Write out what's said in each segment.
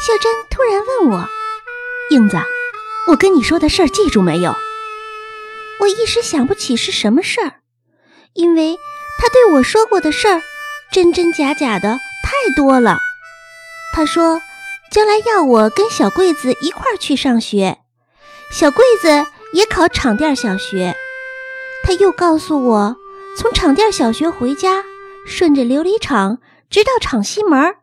秀珍突然问我：“英子，我跟你说的事儿记住没有？”我一时想不起是什么事儿，因为他对我说过的事儿，真真假假的太多了。他说，将来要我跟小桂子一块儿去上学，小桂子也考场店小学。他又告诉我，从场店小学回家，顺着琉璃厂直到厂西门。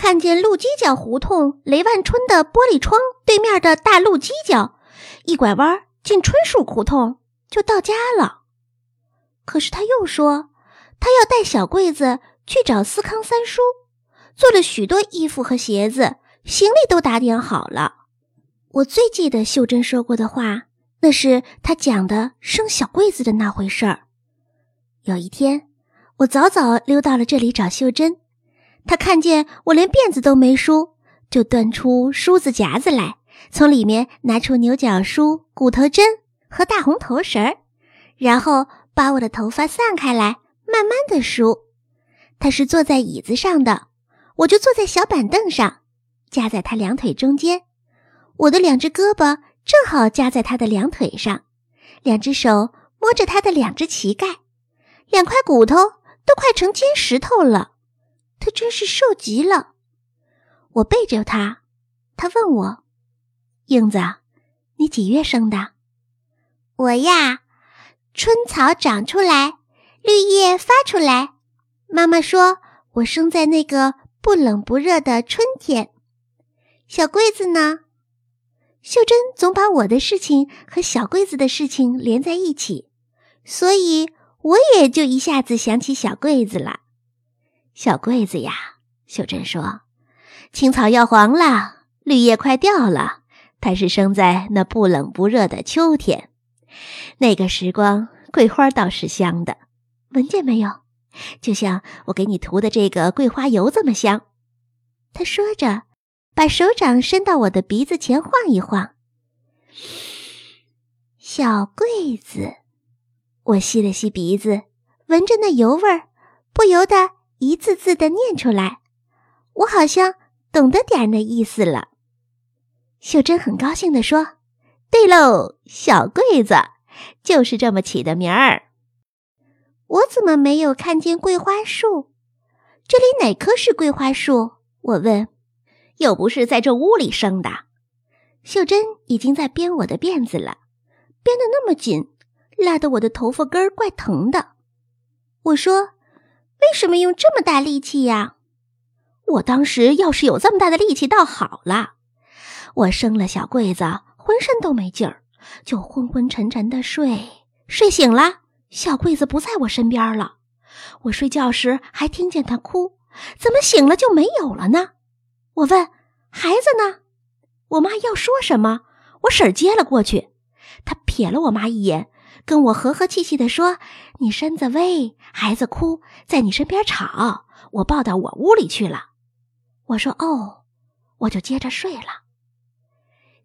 看见鹿犄角胡同雷万春的玻璃窗对面的大鹿犄角，一拐弯进春树胡同就到家了。可是他又说，他要带小桂子去找思康三叔，做了许多衣服和鞋子，行李都打点好了。我最记得秀珍说过的话，那是他讲的生小桂子的那回事儿。有一天，我早早溜到了这里找秀珍。他看见我连辫子都没梳，就端出梳子夹子来，从里面拿出牛角梳、骨头针和大红头绳儿，然后把我的头发散开来，慢慢的梳。他是坐在椅子上的，我就坐在小板凳上，夹在他两腿中间。我的两只胳膊正好夹在他的两腿上，两只手摸着他的两只膝盖，两块骨头都快成尖石头了。他真是瘦极了。我背着他，他问我：“英子，你几月生的？”我呀，春草长出来，绿叶发出来。妈妈说我生在那个不冷不热的春天。小桂子呢？秀珍总把我的事情和小桂子的事情连在一起，所以我也就一下子想起小桂子了。小桂子呀，秀珍说：“青草要黄了，绿叶快掉了。它是生在那不冷不热的秋天，那个时光，桂花倒是香的，闻见没有？就像我给你涂的这个桂花油这么香。”他说着，把手掌伸到我的鼻子前晃一晃。小桂子，我吸了吸鼻子，闻着那油味儿，不由得。一字字的念出来，我好像懂得点那意思了。秀珍很高兴地说：“对喽，小桂子就是这么起的名儿。”我怎么没有看见桂花树？这里哪棵是桂花树？我问。又不是在这屋里生的。秀珍已经在编我的辫子了，编得那么紧，拉得我的头发根儿怪疼的。我说。为什么用这么大力气呀？我当时要是有这么大的力气，倒好了。我生了小桂子，浑身都没劲儿，就昏昏沉沉的睡。睡醒了，小桂子不在我身边了。我睡觉时还听见她哭，怎么醒了就没有了呢？我问孩子呢？我妈要说什么，我婶接了过去。她瞥了我妈一眼。跟我和和气气地说：“你身子微，孩子哭，在你身边吵，我抱到我屋里去了。”我说：“哦，我就接着睡了。”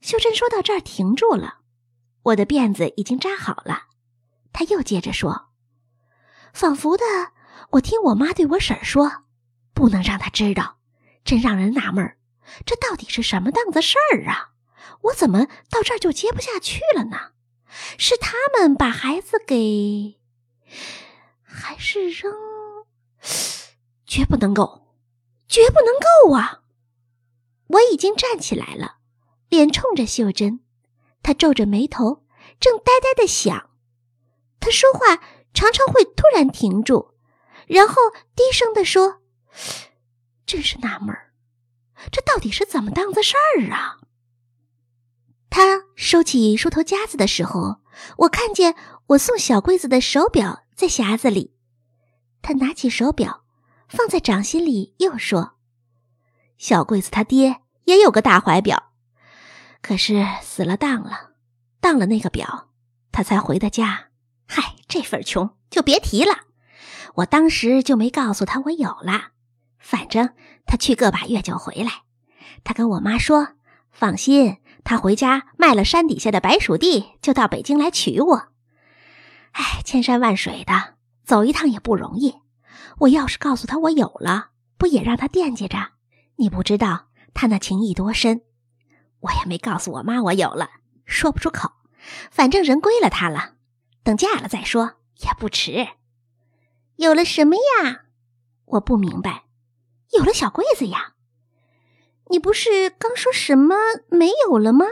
秀珍说到这儿停住了，我的辫子已经扎好了。她又接着说：“仿佛的，我听我妈对我婶儿说，不能让她知道，真让人纳闷儿，这到底是什么档子事儿啊？我怎么到这儿就接不下去了呢？”是他们把孩子给，还是扔？绝不能够，绝不能够啊！我已经站起来了，脸冲着秀珍，她皱着眉头，正呆呆的想。她说话常常会突然停住，然后低声的说：“真是纳闷儿，这到底是怎么档子事儿啊？”收起梳头夹子的时候，我看见我送小桂子的手表在匣子里。他拿起手表，放在掌心里，又说：“小桂子他爹也有个大怀表，可是死了当了，当了那个表，他才回的家。嗨，这份穷就别提了。我当时就没告诉他我有了，反正他去个把月就回来。他跟我妈说，放心。”他回家卖了山底下的白薯地，就到北京来娶我。哎，千山万水的走一趟也不容易。我要是告诉他我有了，不也让他惦记着？你不知道他那情意多深。我也没告诉我妈我有了，说不出口。反正人归了他了，等嫁了再说也不迟。有了什么呀？我不明白。有了小柜子呀。你不是刚说什么没有了吗？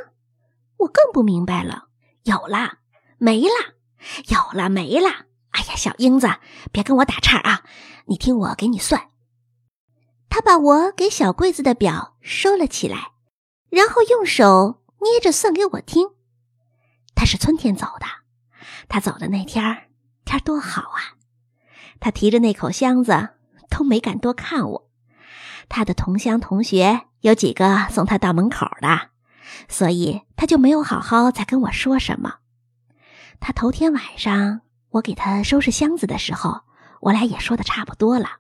我更不明白了。有了，没了，有了，没了。哎呀，小英子，别跟我打岔啊！你听我给你算。他把我给小柜子的表收了起来，然后用手捏着算给我听。他是春天走的，他走的那天天多好啊！他提着那口箱子都没敢多看我。他的同乡同学有几个送他到门口的，所以他就没有好好再跟我说什么。他头天晚上我给他收拾箱子的时候，我俩也说的差不多了。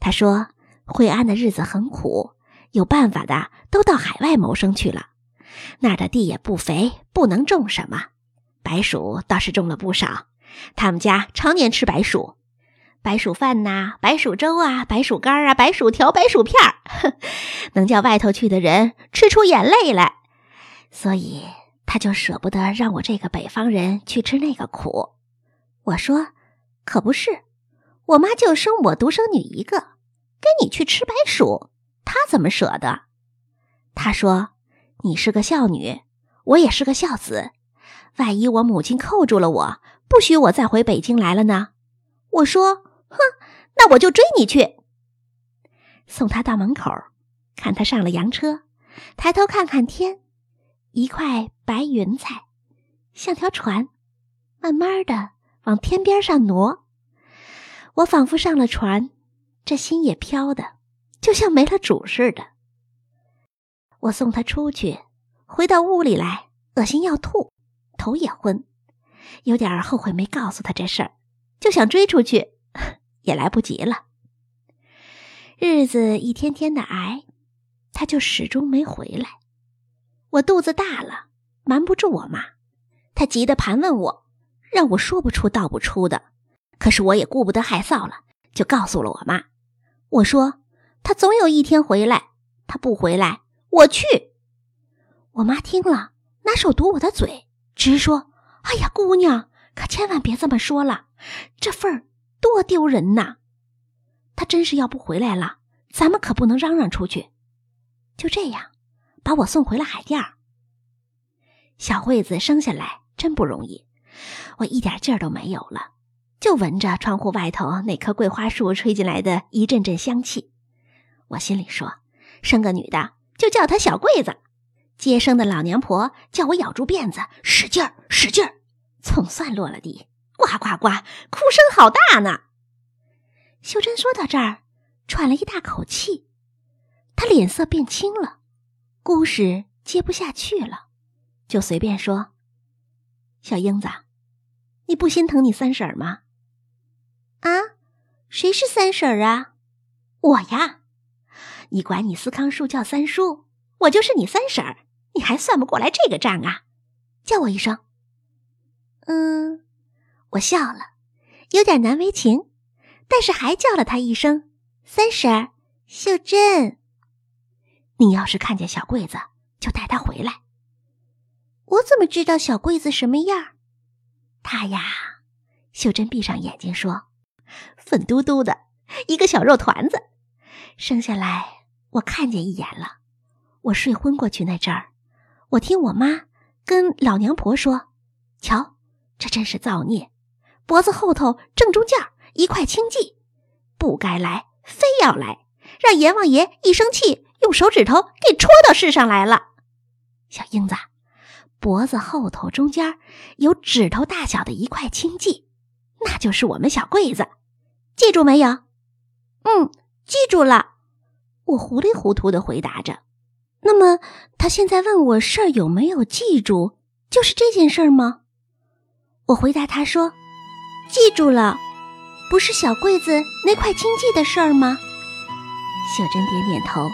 他说惠安的日子很苦，有办法的都到海外谋生去了。那儿的地也不肥，不能种什么。白薯倒是种了不少，他们家常年吃白薯，白薯饭呐，白薯粥啊，白薯干啊，白薯条，白薯片儿，能叫外头去的人吃出眼泪来。所以他就舍不得让我这个北方人去吃那个苦。我说，可不是，我妈就生我独生女一个，跟你去吃白薯，她怎么舍得？他说。你是个孝女，我也是个孝子。万一我母亲扣住了我，不许我再回北京来了呢？我说：“哼，那我就追你去。”送他到门口，看他上了洋车，抬头看看天，一块白云彩，像条船，慢慢的往天边上挪。我仿佛上了船，这心也飘的，就像没了主似的。我送他出去，回到屋里来，恶心要吐，头也昏，有点后悔没告诉他这事儿，就想追出去，也来不及了。日子一天天的挨，他就始终没回来。我肚子大了，瞒不住我妈，她急得盘问我，让我说不出道不出的。可是我也顾不得害臊了，就告诉了我妈。我说他总有一天回来，他不回来。我去，我妈听了，拿手堵我的嘴，直说：“哎呀，姑娘，可千万别这么说了，这份儿多丢人呐！他真是要不回来了，咱们可不能嚷嚷出去。”就这样，把我送回了海淀。小惠子生下来真不容易，我一点劲儿都没有了，就闻着窗户外头那棵桂花树吹进来的一阵阵香气，我心里说：“生个女的。”就叫她小桂子，接生的老娘婆叫我咬住辫子，使劲儿，使劲儿，总算落了地，呱呱呱，哭声好大呢。秀珍说到这儿，喘了一大口气，他脸色变青了，故事接不下去了，就随便说：“小英子，你不心疼你三婶吗？”啊，谁是三婶啊？我呀。你管你思康叔叫三叔，我就是你三婶儿，你还算不过来这个账啊？叫我一声。嗯，我笑了，有点难为情，但是还叫了他一声三婶儿。秀珍，你要是看见小桂子，就带她回来。我怎么知道小桂子什么样？她呀，秀珍闭上眼睛说，粉嘟嘟的一个小肉团子，生下来。我看见一眼了，我睡昏过去那阵儿，我听我妈跟老娘婆说：“瞧，这真是造孽！脖子后头正中间一块青迹，不该来，非要来，让阎王爷一生气，用手指头给戳到世上来了。”小英子，脖子后头中间有指头大小的一块青迹，那就是我们小桂子，记住没有？嗯，记住了。我糊里糊涂的回答着，那么他现在问我事儿有没有记住，就是这件事儿吗？我回答他说：“记住了，不是小柜子那块青记的事儿吗？”秀珍点点头。